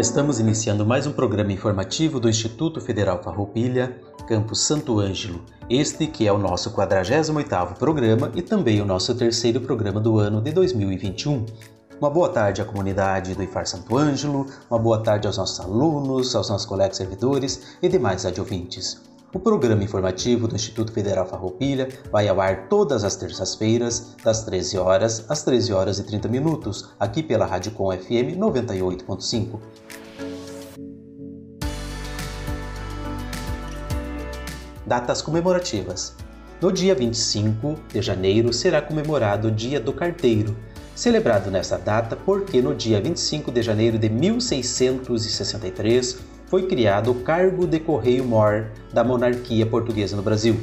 Estamos iniciando mais um programa informativo do Instituto Federal Farroupilha, Campus Santo Ângelo. Este que é o nosso 48º programa e também o nosso terceiro programa do ano de 2021. Uma boa tarde à comunidade do IFAR Santo Ângelo, uma boa tarde aos nossos alunos, aos nossos colegas servidores e demais adjuvintes. O programa informativo do Instituto Federal Farroupilha vai ao ar todas as terças-feiras, das 13 horas às 13 horas e 30 minutos, aqui pela Rádio Com FM 98.5. Datas comemorativas. No dia 25 de janeiro será comemorado o Dia do Carteiro, celebrado nesta data porque no dia 25 de janeiro de 1663 foi criado o cargo de correio-mor da monarquia portuguesa no Brasil.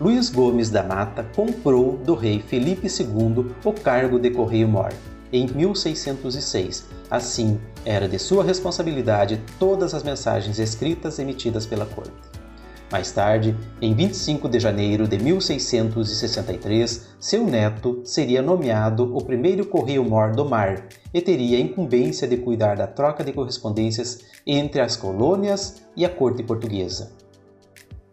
Luiz Gomes da Mata comprou do rei Felipe II o cargo de correio-mor em 1606. Assim, era de sua responsabilidade todas as mensagens escritas emitidas pela corte. Mais tarde, em 25 de janeiro de 1663, seu neto seria nomeado o primeiro correio-mor do mar e teria a incumbência de cuidar da troca de correspondências entre as colônias e a corte portuguesa.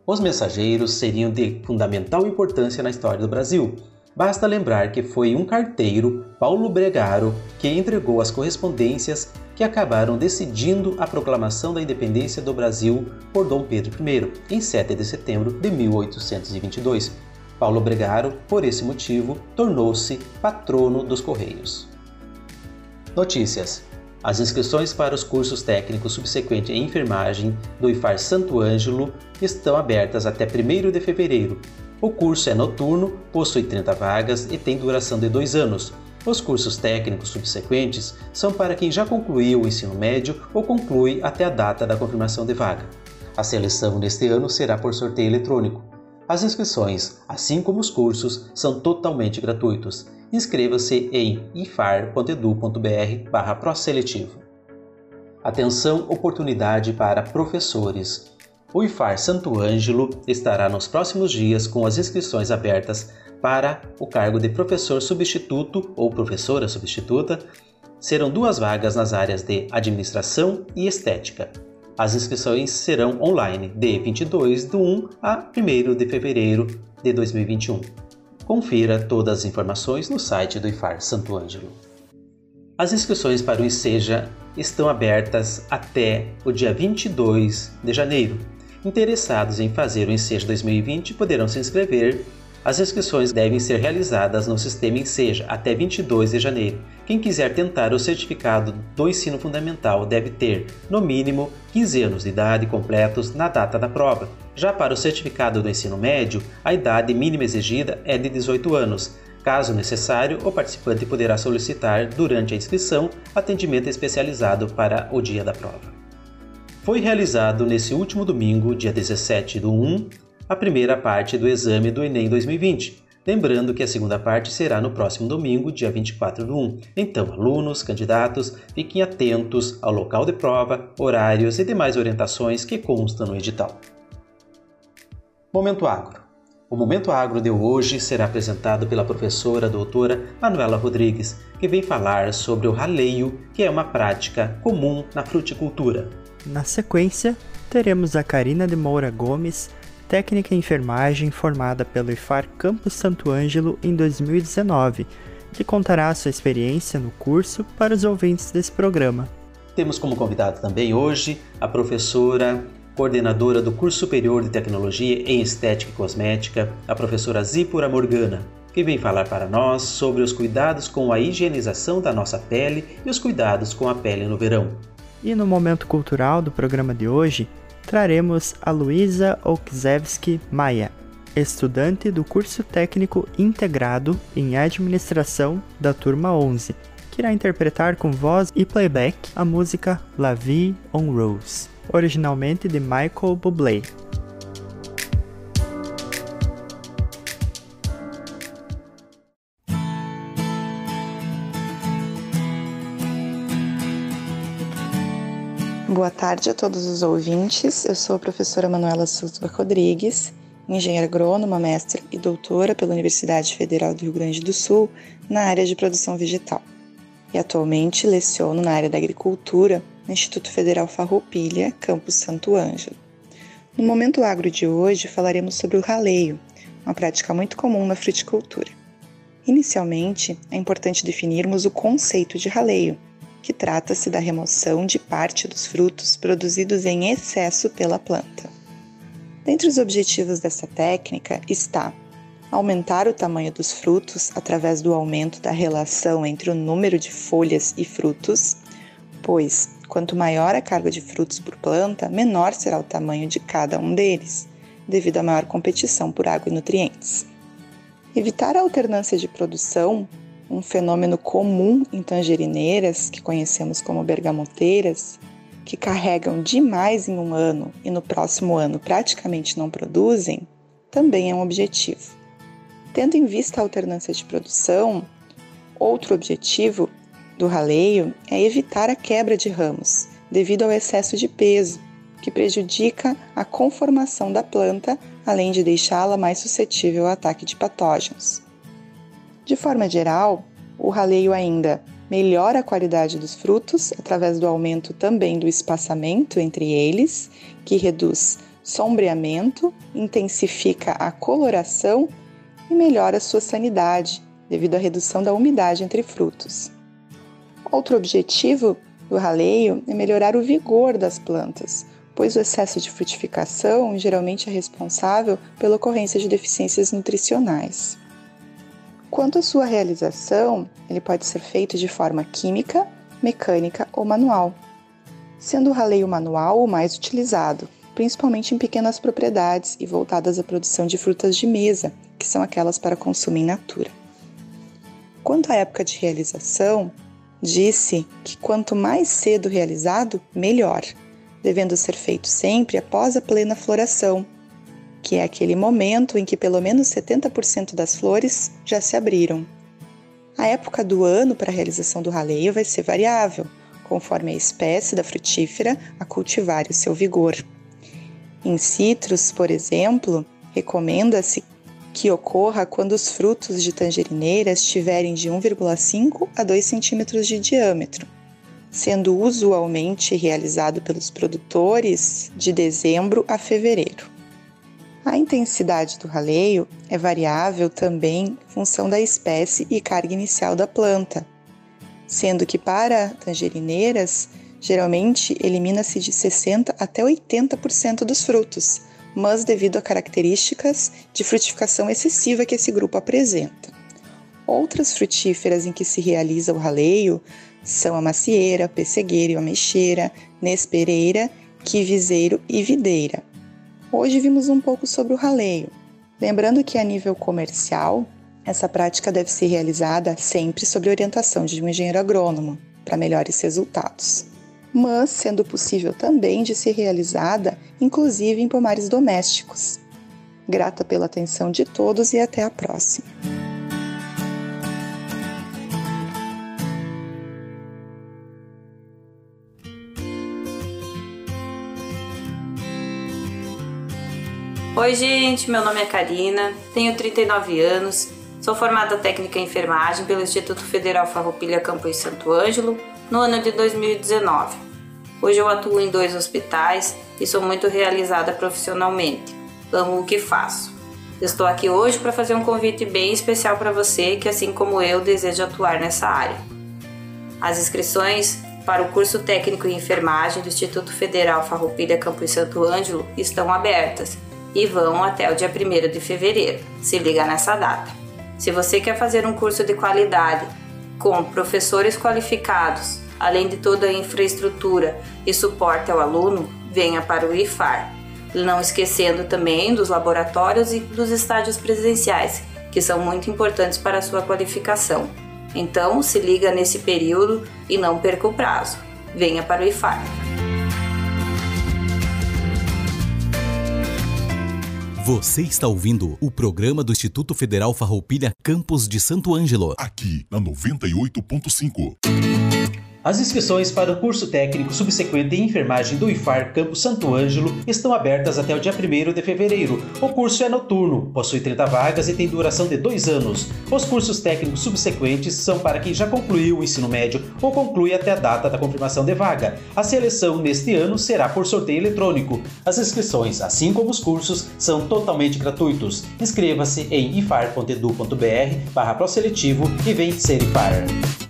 Os mensageiros seriam de fundamental importância na história do Brasil, Basta lembrar que foi um carteiro, Paulo Bregaro, que entregou as correspondências que acabaram decidindo a proclamação da independência do Brasil por Dom Pedro I, em 7 de setembro de 1822. Paulo Bregaro, por esse motivo, tornou-se patrono dos Correios. Notícias: As inscrições para os cursos técnicos subsequentes em enfermagem do IFAR Santo Ângelo estão abertas até 1 de fevereiro o curso é noturno, possui 30 vagas e tem duração de dois anos. Os cursos técnicos subsequentes são para quem já concluiu o ensino médio ou conclui até a data da confirmação de vaga. A seleção neste ano será por sorteio eletrônico. As inscrições, assim como os cursos, são totalmente gratuitos. Inscreva-se em ifar.edu.br/proseletivo. Atenção, oportunidade para professores. O IFAR Santo Ângelo estará nos próximos dias com as inscrições abertas para o cargo de professor substituto ou professora substituta. Serão duas vagas nas áreas de administração e estética. As inscrições serão online de 22 de 1 a 1 de fevereiro de 2021. Confira todas as informações no site do IFAR Santo Ângelo. As inscrições para o ICEJA estão abertas até o dia 22 de janeiro Interessados em fazer o Enseja 2020 poderão se inscrever. As inscrições devem ser realizadas no sistema Enseja até 22 de janeiro. Quem quiser tentar o certificado do ensino fundamental deve ter, no mínimo, 15 anos de idade completos na data da prova. Já para o certificado do ensino médio, a idade mínima exigida é de 18 anos. Caso necessário, o participante poderá solicitar, durante a inscrição, atendimento especializado para o dia da prova. Foi realizado nesse último domingo, dia 17 do 1, a primeira parte do exame do Enem 2020. Lembrando que a segunda parte será no próximo domingo, dia 24 do 1. Então, alunos, candidatos, fiquem atentos ao local de prova, horários e demais orientações que constam no edital. Momento Agro. O Momento Agro de hoje será apresentado pela professora doutora Manuela Rodrigues, que vem falar sobre o raleio, que é uma prática comum na fruticultura. Na sequência, teremos a Karina de Moura Gomes, técnica em enfermagem formada pelo IFAR Campus Santo Ângelo em 2019, que contará sua experiência no curso para os ouvintes desse programa. Temos como convidado também hoje a professora coordenadora do curso superior de tecnologia em estética e cosmética, a professora Zípora Morgana, que vem falar para nós sobre os cuidados com a higienização da nossa pele e os cuidados com a pele no verão. E no momento cultural do programa de hoje, traremos a Luísa Okzewski Maia, estudante do curso técnico integrado em administração da turma 11, que irá interpretar com voz e playback a música La Vie en Rose, originalmente de Michael Bublé. Boa tarde a todos os ouvintes. Eu sou a professora Manuela Souza Rodrigues, engenheira agrônoma, mestre e doutora pela Universidade Federal do Rio Grande do Sul na área de produção vegetal. E atualmente leciono na área da agricultura no Instituto Federal Farroupilha, campus Santo Ângelo. No momento agro de hoje falaremos sobre o raleio, uma prática muito comum na fruticultura. Inicialmente, é importante definirmos o conceito de raleio, que trata-se da remoção de parte dos frutos produzidos em excesso pela planta. Dentre os objetivos dessa técnica está aumentar o tamanho dos frutos através do aumento da relação entre o número de folhas e frutos, pois quanto maior a carga de frutos por planta, menor será o tamanho de cada um deles, devido à maior competição por água e nutrientes. Evitar a alternância de produção um fenômeno comum em tangerineiras, que conhecemos como bergamoteiras, que carregam demais em um ano e no próximo ano praticamente não produzem, também é um objetivo. Tendo em vista a alternância de produção, outro objetivo do raleio é evitar a quebra de ramos, devido ao excesso de peso, que prejudica a conformação da planta, além de deixá-la mais suscetível ao ataque de patógenos. De forma geral, o raleio ainda melhora a qualidade dos frutos através do aumento também do espaçamento entre eles, que reduz sombreamento, intensifica a coloração e melhora sua sanidade devido à redução da umidade entre frutos. Outro objetivo do raleio é melhorar o vigor das plantas, pois o excesso de frutificação geralmente é responsável pela ocorrência de deficiências nutricionais. Quanto à sua realização, ele pode ser feito de forma química, mecânica ou manual, sendo o raleio manual o mais utilizado, principalmente em pequenas propriedades e voltadas à produção de frutas de mesa, que são aquelas para consumo in natura. Quanto à época de realização, disse que quanto mais cedo realizado, melhor, devendo ser feito sempre após a plena floração, que é aquele momento em que pelo menos 70% das flores já se abriram. A época do ano para a realização do raleio vai ser variável, conforme a espécie da frutífera a cultivar e o seu vigor. Em citros, por exemplo, recomenda-se que ocorra quando os frutos de tangerineira estiverem de 1,5 a 2 centímetros de diâmetro, sendo usualmente realizado pelos produtores de dezembro a fevereiro. A intensidade do raleio é variável também em função da espécie e carga inicial da planta, sendo que para tangerineiras, geralmente elimina-se de 60 até 80% dos frutos, mas devido a características de frutificação excessiva que esse grupo apresenta. Outras frutíferas em que se realiza o raleio são a macieira, pessegueira e ameixeira, nespereira, quiviseiro e videira. Hoje vimos um pouco sobre o raleio. Lembrando que a nível comercial, essa prática deve ser realizada sempre sob orientação de um engenheiro agrônomo para melhores resultados. Mas sendo possível também de ser realizada, inclusive em pomares domésticos. Grata pela atenção de todos e até a próxima. Oi, gente, meu nome é Karina, tenho 39 anos, sou formada técnica em enfermagem pelo Instituto Federal Farroupilha Campos Santo Ângelo no ano de 2019. Hoje eu atuo em dois hospitais e sou muito realizada profissionalmente. Amo o que faço. Estou aqui hoje para fazer um convite bem especial para você que, assim como eu, deseja atuar nessa área. As inscrições para o curso técnico em enfermagem do Instituto Federal Farroupilha Campos Santo Ângelo estão abertas e vão até o dia 1 de fevereiro. Se liga nessa data. Se você quer fazer um curso de qualidade com professores qualificados, além de toda a infraestrutura e suporte ao aluno, venha para o IFAR. não esquecendo também dos laboratórios e dos estágios presenciais, que são muito importantes para a sua qualificação. Então, se liga nesse período e não perca o prazo. Venha para o IFAR. Você está ouvindo o programa do Instituto Federal Farroupilha Campos de Santo Ângelo. Aqui na 98.5. As inscrições para o curso técnico subsequente em enfermagem do IFAR Campo Santo Ângelo estão abertas até o dia 1 de fevereiro. O curso é noturno, possui 30 vagas e tem duração de dois anos. Os cursos técnicos subsequentes são para quem já concluiu o ensino médio ou conclui até a data da confirmação de vaga. A seleção neste ano será por sorteio eletrônico. As inscrições, assim como os cursos, são totalmente gratuitos. Inscreva-se em ifar.edu.br barra proseletivo e vem ser IFAR.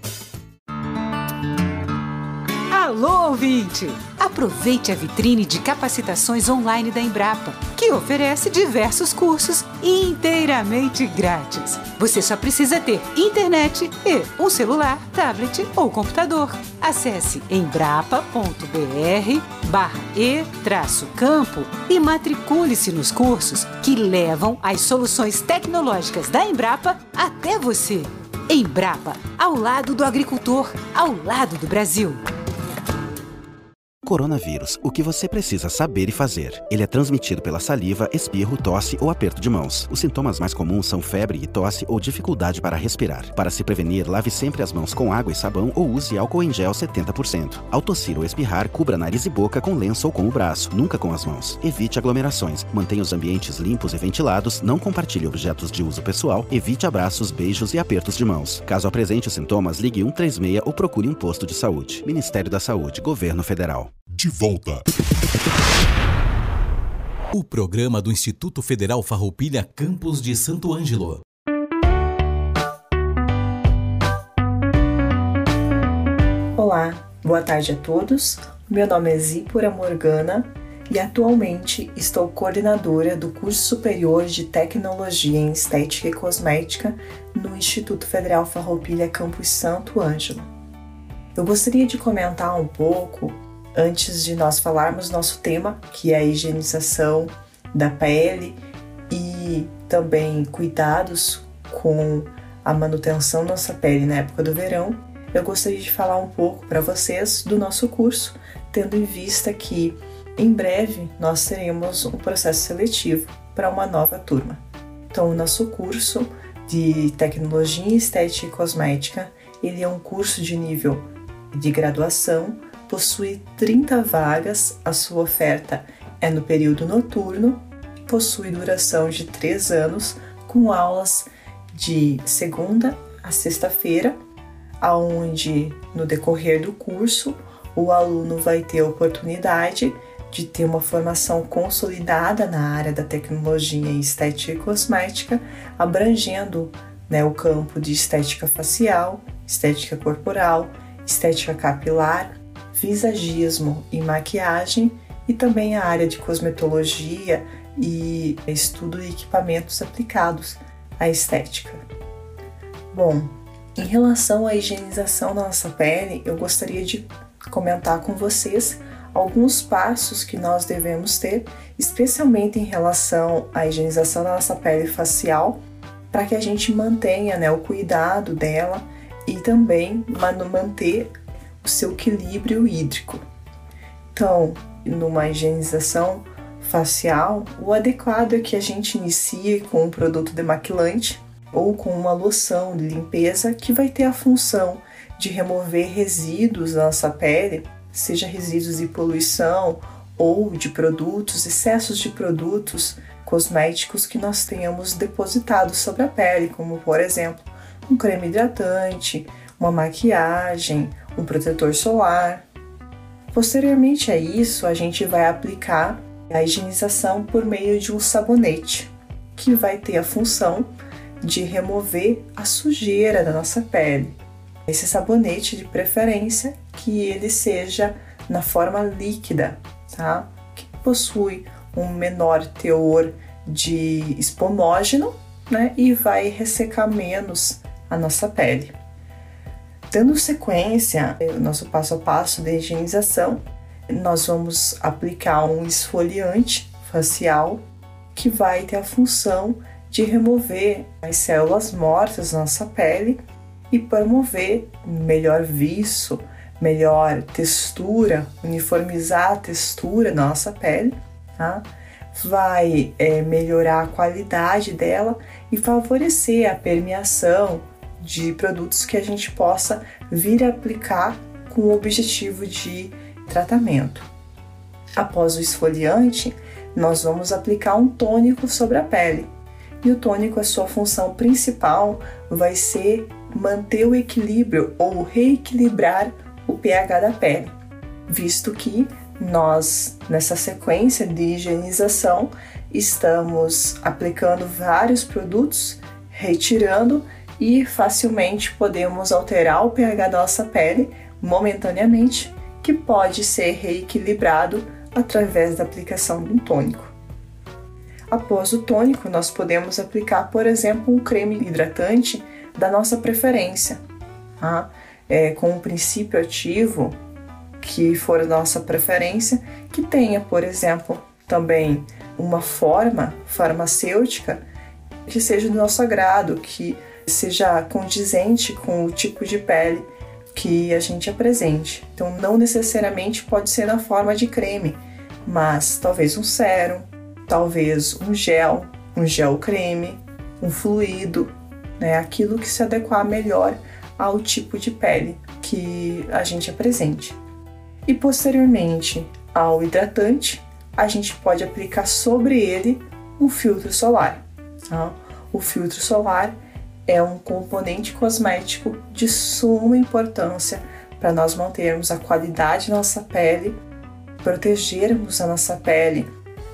Alô, ouvinte! Aproveite a vitrine de capacitações online da Embrapa, que oferece diversos cursos inteiramente grátis. Você só precisa ter internet e um celular, tablet ou computador. Acesse embrapa.br barra e-campo e matricule-se nos cursos que levam as soluções tecnológicas da Embrapa até você. Embrapa, ao lado do agricultor, ao lado do Brasil. Coronavírus, o que você precisa saber e fazer. Ele é transmitido pela saliva, espirro, tosse ou aperto de mãos. Os sintomas mais comuns são febre e tosse ou dificuldade para respirar. Para se prevenir, lave sempre as mãos com água e sabão ou use álcool em gel 70%. Ao tossir ou espirrar, cubra nariz e boca com lenço ou com o braço, nunca com as mãos. Evite aglomerações. Mantenha os ambientes limpos e ventilados, não compartilhe objetos de uso pessoal, evite abraços, beijos e apertos de mãos. Caso apresente os sintomas, ligue 136 ou procure um posto de saúde. Ministério da Saúde, Governo Federal de volta. O programa do Instituto Federal Farroupilha Campos de Santo Ângelo. Olá, boa tarde a todos. Meu nome é Zípora Morgana e atualmente estou coordenadora do curso superior de Tecnologia em Estética e Cosmética no Instituto Federal Farroupilha Campus Santo Ângelo. Eu gostaria de comentar um pouco antes de nós falarmos nosso tema, que é a higienização da pele e também cuidados com a manutenção da nossa pele na época do verão, eu gostaria de falar um pouco para vocês do nosso curso, tendo em vista que em breve nós teremos um processo seletivo para uma nova turma. Então, o nosso curso de Tecnologia Estética e Cosmética, ele é um curso de nível de graduação possui 30 vagas, a sua oferta é no período noturno, possui duração de 3 anos, com aulas de segunda a sexta-feira, aonde no decorrer do curso o aluno vai ter a oportunidade de ter uma formação consolidada na área da tecnologia em estética e cosmética, abrangendo né, o campo de estética facial, estética corporal, estética capilar, visagismo e maquiagem e também a área de cosmetologia e estudo de equipamentos aplicados à estética. Bom, em relação à higienização da nossa pele, eu gostaria de comentar com vocês alguns passos que nós devemos ter, especialmente em relação à higienização da nossa pele facial, para que a gente mantenha né, o cuidado dela e também manter seu equilíbrio hídrico. Então, numa higienização facial, o adequado é que a gente inicie com um produto demaquilante ou com uma loção de limpeza que vai ter a função de remover resíduos da nossa pele, seja resíduos de poluição ou de produtos, excessos de produtos cosméticos que nós tenhamos depositado sobre a pele, como por exemplo um creme hidratante, uma maquiagem, um protetor solar. Posteriormente a isso, a gente vai aplicar a higienização por meio de um sabonete, que vai ter a função de remover a sujeira da nossa pele. Esse sabonete, de preferência, que ele seja na forma líquida, tá? Que possui um menor teor de espumógeno, né? E vai ressecar menos a nossa pele. Dando sequência ao nosso passo a passo de higienização, nós vamos aplicar um esfoliante facial que vai ter a função de remover as células mortas da nossa pele e promover melhor viço, melhor textura, uniformizar a textura da nossa pele, tá? vai é, melhorar a qualidade dela e favorecer a permeação de produtos que a gente possa vir a aplicar com o objetivo de tratamento. Após o esfoliante, nós vamos aplicar um tônico sobre a pele. E o tônico, a sua função principal vai ser manter o equilíbrio ou reequilibrar o pH da pele, visto que nós, nessa sequência de higienização, estamos aplicando vários produtos, retirando e facilmente podemos alterar o pH da nossa pele momentaneamente, que pode ser reequilibrado através da aplicação de um tônico. Após o tônico, nós podemos aplicar, por exemplo, um creme hidratante da nossa preferência, tá? é, com um princípio ativo que for a nossa preferência, que tenha, por exemplo, também uma forma farmacêutica que seja do nosso agrado, que seja condizente com o tipo de pele que a gente apresente. Então, não necessariamente pode ser na forma de creme, mas talvez um sérum, talvez um gel, um gel creme, um fluido, né? Aquilo que se adequar melhor ao tipo de pele que a gente apresente. E posteriormente ao hidratante, a gente pode aplicar sobre ele um filtro solar. Tá? O filtro solar é um componente cosmético de suma importância para nós mantermos a qualidade da nossa pele, protegermos a nossa pele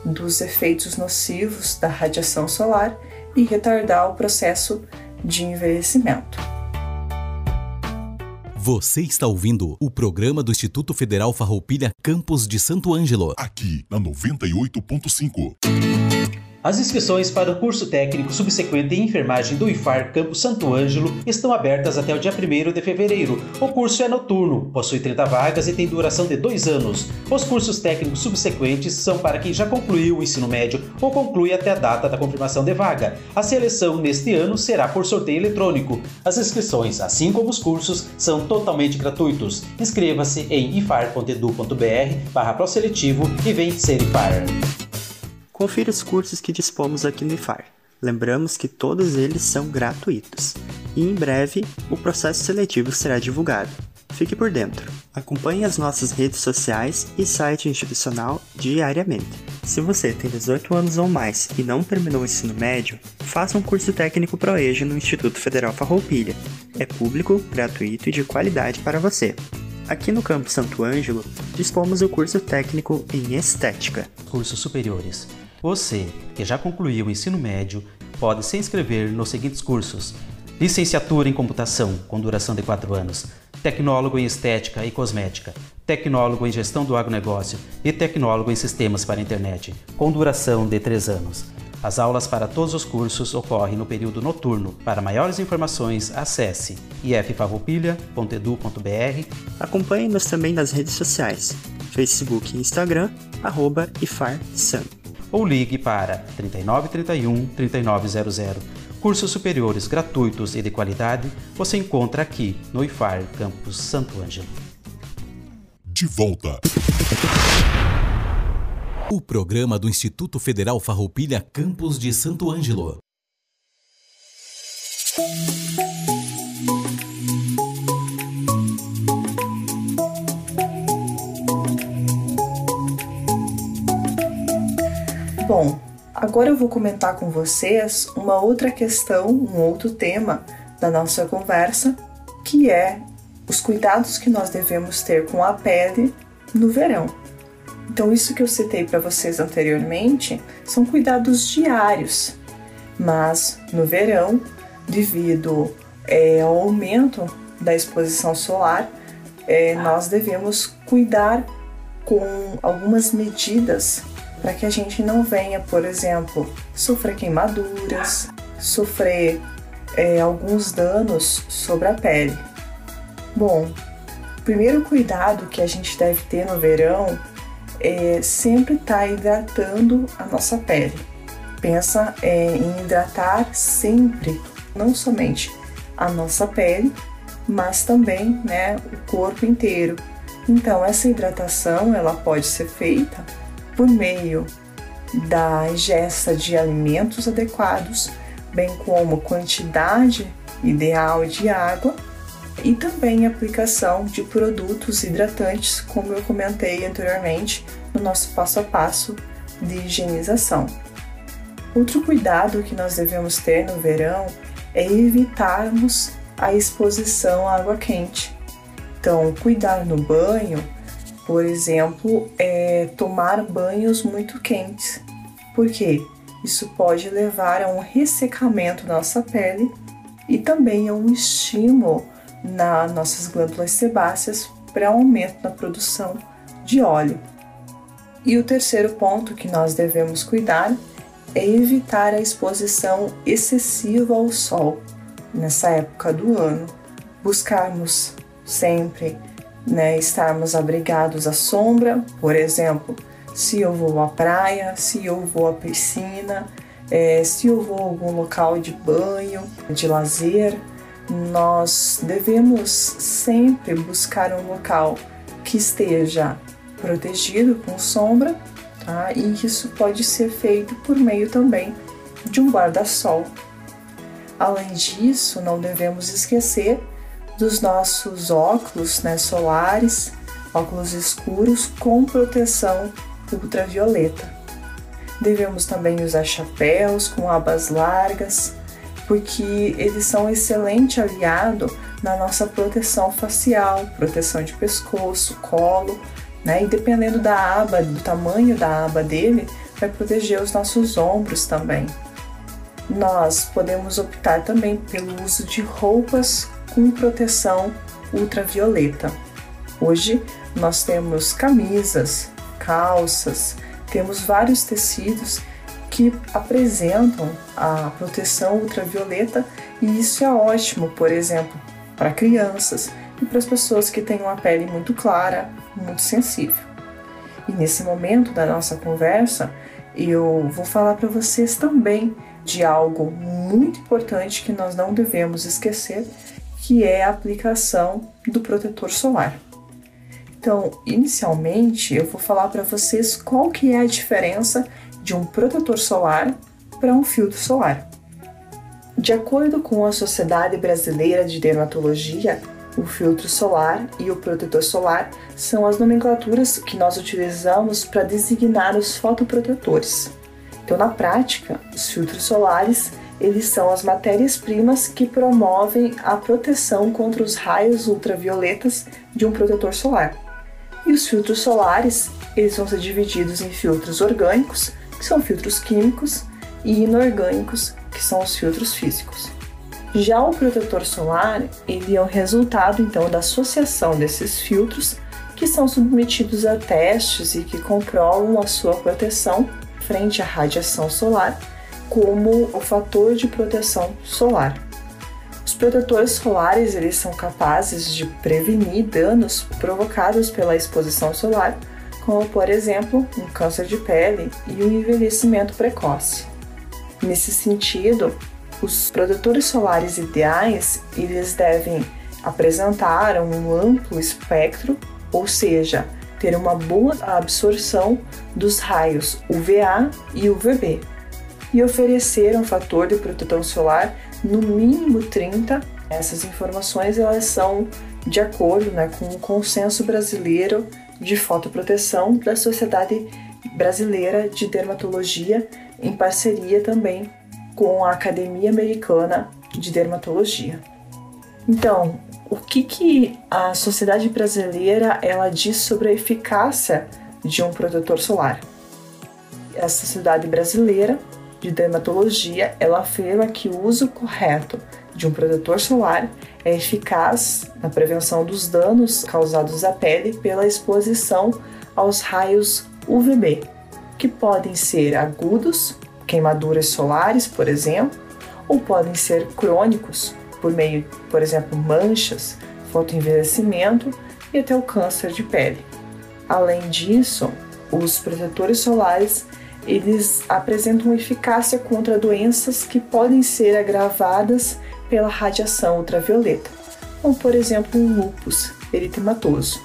dos efeitos nocivos da radiação solar e retardar o processo de envelhecimento. Você está ouvindo o programa do Instituto Federal Farroupilha Campos de Santo Ângelo. Aqui na 98.5. As inscrições para o curso técnico subsequente em enfermagem do IFAR Campo Santo Ângelo estão abertas até o dia 1 de fevereiro. O curso é noturno, possui 30 vagas e tem duração de dois anos. Os cursos técnicos subsequentes são para quem já concluiu o ensino médio ou conclui até a data da confirmação de vaga. A seleção neste ano será por sorteio eletrônico. As inscrições, assim como os cursos, são totalmente gratuitos. Inscreva-se em ifar.edu.br barra proseletivo e vem ser IFAR. Confira os cursos que dispomos aqui no IFAR. Lembramos que todos eles são gratuitos. E em breve, o processo seletivo será divulgado. Fique por dentro. Acompanhe as nossas redes sociais e site institucional diariamente. Se você tem 18 anos ou mais e não terminou o ensino médio, faça um curso técnico ProEja no Instituto Federal Farroupilha. É público, gratuito e de qualidade para você. Aqui no Campo Santo Ângelo, dispomos o curso técnico em Estética. Cursos superiores você, que já concluiu o ensino médio, pode se inscrever nos seguintes cursos: Licenciatura em Computação, com duração de 4 anos, Tecnólogo em Estética e Cosmética, Tecnólogo em Gestão do Agronegócio e Tecnólogo em Sistemas para a Internet, com duração de 3 anos. As aulas para todos os cursos ocorrem no período noturno. Para maiores informações, acesse iffarroupilha.edu.br. Acompanhe-nos também nas redes sociais, Facebook e Instagram, arroba ou ligue para 3931 3900. Cursos superiores gratuitos e de qualidade você encontra aqui no IFAR Campus Santo Ângelo. De volta. O programa do Instituto Federal Farroupilha Campus de Santo Ângelo. Bom, agora eu vou comentar com vocês uma outra questão, um outro tema da nossa conversa, que é os cuidados que nós devemos ter com a pele no verão. Então, isso que eu citei para vocês anteriormente são cuidados diários, mas no verão, devido é, ao aumento da exposição solar, é, nós devemos cuidar com algumas medidas para que a gente não venha, por exemplo, sofrer queimaduras, sofrer é, alguns danos sobre a pele. Bom, o primeiro cuidado que a gente deve ter no verão é sempre estar tá hidratando a nossa pele. Pensa é, em hidratar sempre, não somente a nossa pele, mas também né, o corpo inteiro. Então essa hidratação ela pode ser feita por meio da ingesta de alimentos adequados, bem como quantidade ideal de água e também aplicação de produtos hidratantes, como eu comentei anteriormente no nosso passo a passo de higienização. Outro cuidado que nós devemos ter no verão é evitarmos a exposição à água quente. Então, cuidar no banho, por exemplo, é tomar banhos muito quentes. Por quê? Isso pode levar a um ressecamento da nossa pele e também a um estímulo nas nossas glândulas sebáceas para aumento na produção de óleo. E o terceiro ponto que nós devemos cuidar é evitar a exposição excessiva ao sol nessa época do ano. Buscarmos sempre né, estarmos abrigados à sombra, por exemplo, se eu vou à praia, se eu vou à piscina, é, se eu vou a algum local de banho, de lazer, nós devemos sempre buscar um local que esteja protegido com sombra, tá? E isso pode ser feito por meio também de um guarda-sol. Além disso, não devemos esquecer dos nossos óculos né, solares, óculos escuros com proteção ultravioleta. Devemos também usar chapéus com abas largas, porque eles são um excelente aliado na nossa proteção facial, proteção de pescoço, colo, né? E dependendo da aba, do tamanho da aba dele, vai proteger os nossos ombros também. Nós podemos optar também pelo uso de roupas com proteção ultravioleta. Hoje nós temos camisas, calças, temos vários tecidos que apresentam a proteção ultravioleta e isso é ótimo, por exemplo, para crianças e para as pessoas que têm uma pele muito clara, muito sensível. E nesse momento da nossa conversa, eu vou falar para vocês também de algo muito importante que nós não devemos esquecer, que é a aplicação do protetor solar. Então, inicialmente, eu vou falar para vocês qual que é a diferença de um protetor solar para um filtro solar. De acordo com a Sociedade Brasileira de Dermatologia, o filtro solar e o protetor solar são as nomenclaturas que nós utilizamos para designar os fotoprotetores. Então, na prática, os filtros solares eles são as matérias-primas que promovem a proteção contra os raios ultravioletas de um protetor solar. E os filtros solares, eles vão ser divididos em filtros orgânicos, que são filtros químicos, e inorgânicos, que são os filtros físicos. Já o protetor solar, ele é o resultado então da associação desses filtros que são submetidos a testes e que comprovam a sua proteção frente à radiação solar como o fator de proteção solar. Os protetores solares eles são capazes de prevenir danos provocados pela exposição solar, como por exemplo um câncer de pele e um envelhecimento precoce. Nesse sentido, os protetores solares ideais eles devem apresentar um amplo espectro, ou seja, ter uma boa absorção dos raios UVA e UVB, e oferecer um fator de proteção solar no mínimo 30. Essas informações elas são de acordo né, com o consenso brasileiro de fotoproteção da Sociedade Brasileira de Dermatologia, em parceria também com a Academia Americana de Dermatologia. Então, o que, que a Sociedade Brasileira ela diz sobre a eficácia de um protetor solar? A Sociedade Brasileira de dermatologia, ela afirma que o uso correto de um protetor solar é eficaz na prevenção dos danos causados à pele pela exposição aos raios UVB, que podem ser agudos, queimaduras solares, por exemplo, ou podem ser crônicos, por meio, por exemplo, manchas, fotoenvelhecimento e até o câncer de pele. Além disso, os protetores solares eles apresentam eficácia contra doenças que podem ser agravadas pela radiação ultravioleta, como por exemplo o lúpus eritematoso.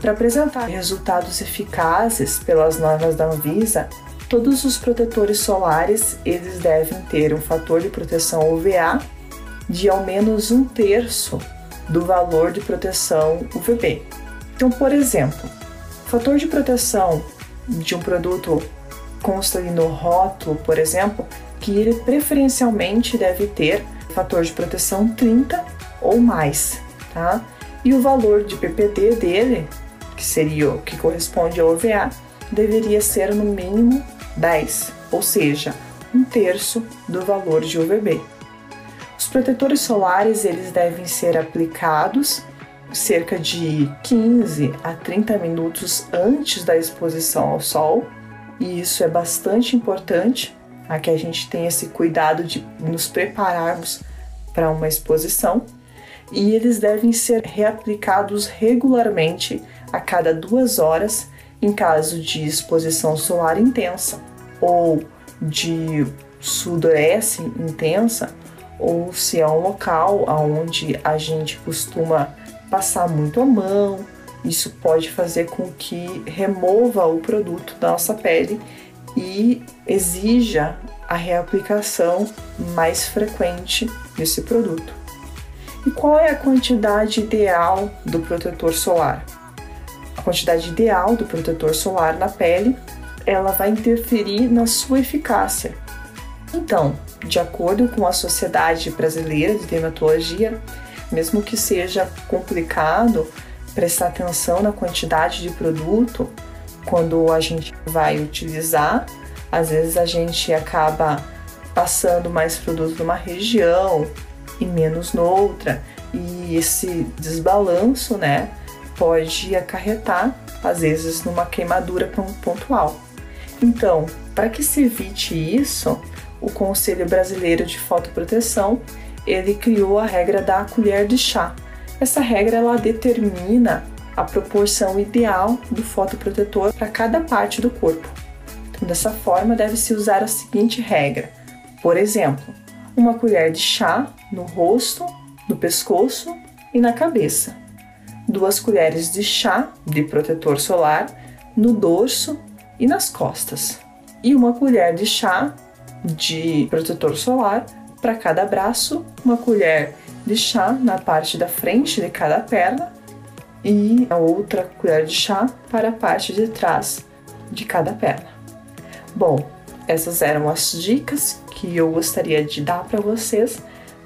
Para apresentar resultados eficazes pelas normas da Anvisa, todos os protetores solares eles devem ter um fator de proteção UVA de ao menos um terço do valor de proteção UVB. Então, por exemplo, o fator de proteção de um produto consta ali no rótulo, por exemplo, que ele preferencialmente deve ter fator de proteção 30 ou mais, tá? E o valor de PPD dele, que seria o que corresponde ao OVA, deveria ser no mínimo 10, ou seja, um terço do valor de UVB. Os protetores solares eles devem ser aplicados cerca de 15 a 30 minutos antes da exposição ao sol, e isso é bastante importante, a que a gente tenha esse cuidado de nos prepararmos para uma exposição, e eles devem ser reaplicados regularmente a cada duas horas em caso de exposição solar intensa ou de sudorese intensa ou se é um local onde a gente costuma passar muito a mão, isso pode fazer com que remova o produto da nossa pele e exija a reaplicação mais frequente desse produto. E qual é a quantidade ideal do protetor solar? A quantidade ideal do protetor solar na pele, ela vai interferir na sua eficácia. Então, de acordo com a Sociedade Brasileira de Dermatologia, mesmo que seja complicado prestar atenção na quantidade de produto quando a gente vai utilizar, às vezes a gente acaba passando mais produto numa região e menos noutra, e esse desbalanço, né, pode acarretar às vezes numa queimadura pontual. Então, para que se evite isso, o Conselho Brasileiro de Fotoproteção, ele criou a regra da colher de chá. Essa regra ela determina a proporção ideal do fotoprotetor para cada parte do corpo. Então, dessa forma, deve-se usar a seguinte regra: por exemplo, uma colher de chá no rosto, no pescoço e na cabeça, duas colheres de chá de protetor solar no dorso e nas costas, e uma colher de chá de protetor solar para cada braço, uma colher de chá na parte da frente de cada perna e a outra colher de chá para a parte de trás de cada perna. Bom, essas eram as dicas que eu gostaria de dar para vocês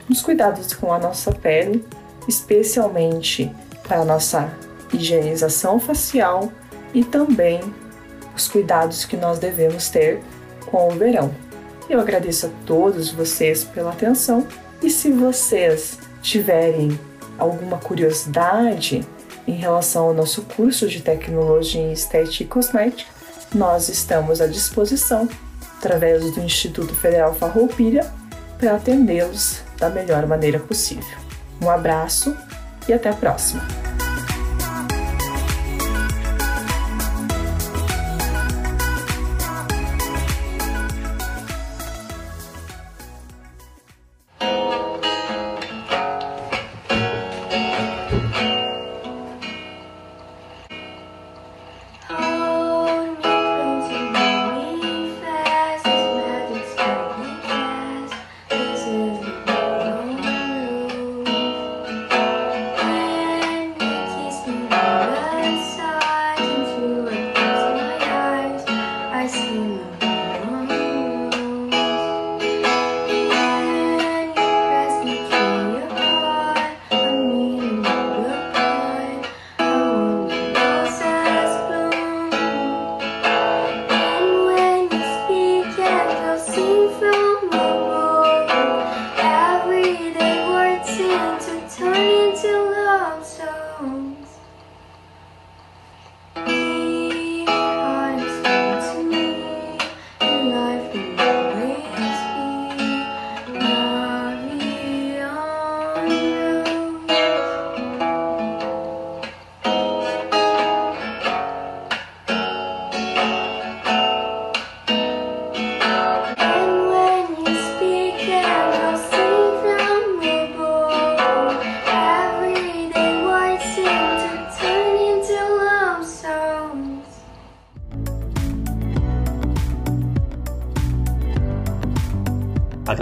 nos cuidados com a nossa pele, especialmente para a nossa higienização facial e também os cuidados que nós devemos ter com o verão. Eu agradeço a todos vocês pela atenção e se vocês tiverem alguma curiosidade em relação ao nosso curso de tecnologia em estética e cosmética, nós estamos à disposição através do Instituto Federal Farroupilha para atendê-los da melhor maneira possível. Um abraço e até a próxima!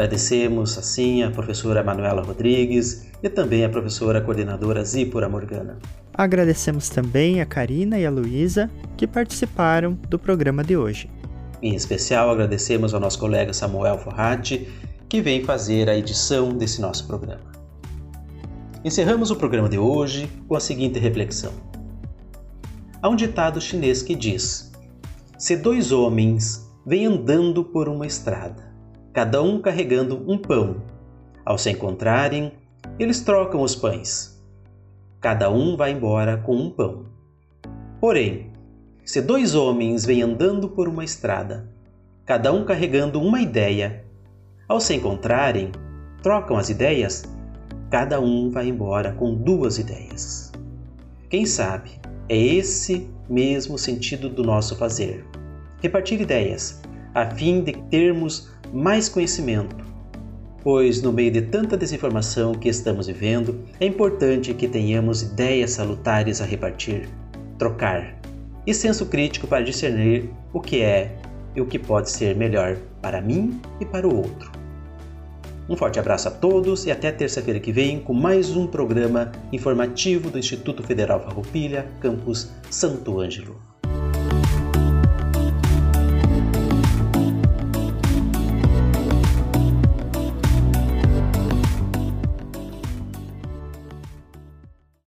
Agradecemos, assim, a professora Manuela Rodrigues e também a professora coordenadora Zípora Morgana. Agradecemos também a Karina e a Luísa que participaram do programa de hoje. Em especial, agradecemos ao nosso colega Samuel Forratti, que vem fazer a edição desse nosso programa. Encerramos o programa de hoje com a seguinte reflexão. Há um ditado chinês que diz: Se dois homens vêm andando por uma estrada cada um carregando um pão. Ao se encontrarem, eles trocam os pães. Cada um vai embora com um pão. Porém, se dois homens vêm andando por uma estrada, cada um carregando uma ideia, ao se encontrarem, trocam as ideias, cada um vai embora com duas ideias. Quem sabe é esse mesmo sentido do nosso fazer. Repartir ideias, a fim de termos mais conhecimento, pois no meio de tanta desinformação que estamos vivendo, é importante que tenhamos ideias salutares a repartir, trocar e senso crítico para discernir o que é e o que pode ser melhor para mim e para o outro. Um forte abraço a todos e até terça-feira que vem com mais um programa informativo do Instituto Federal Farroupilha, campus Santo Ângelo.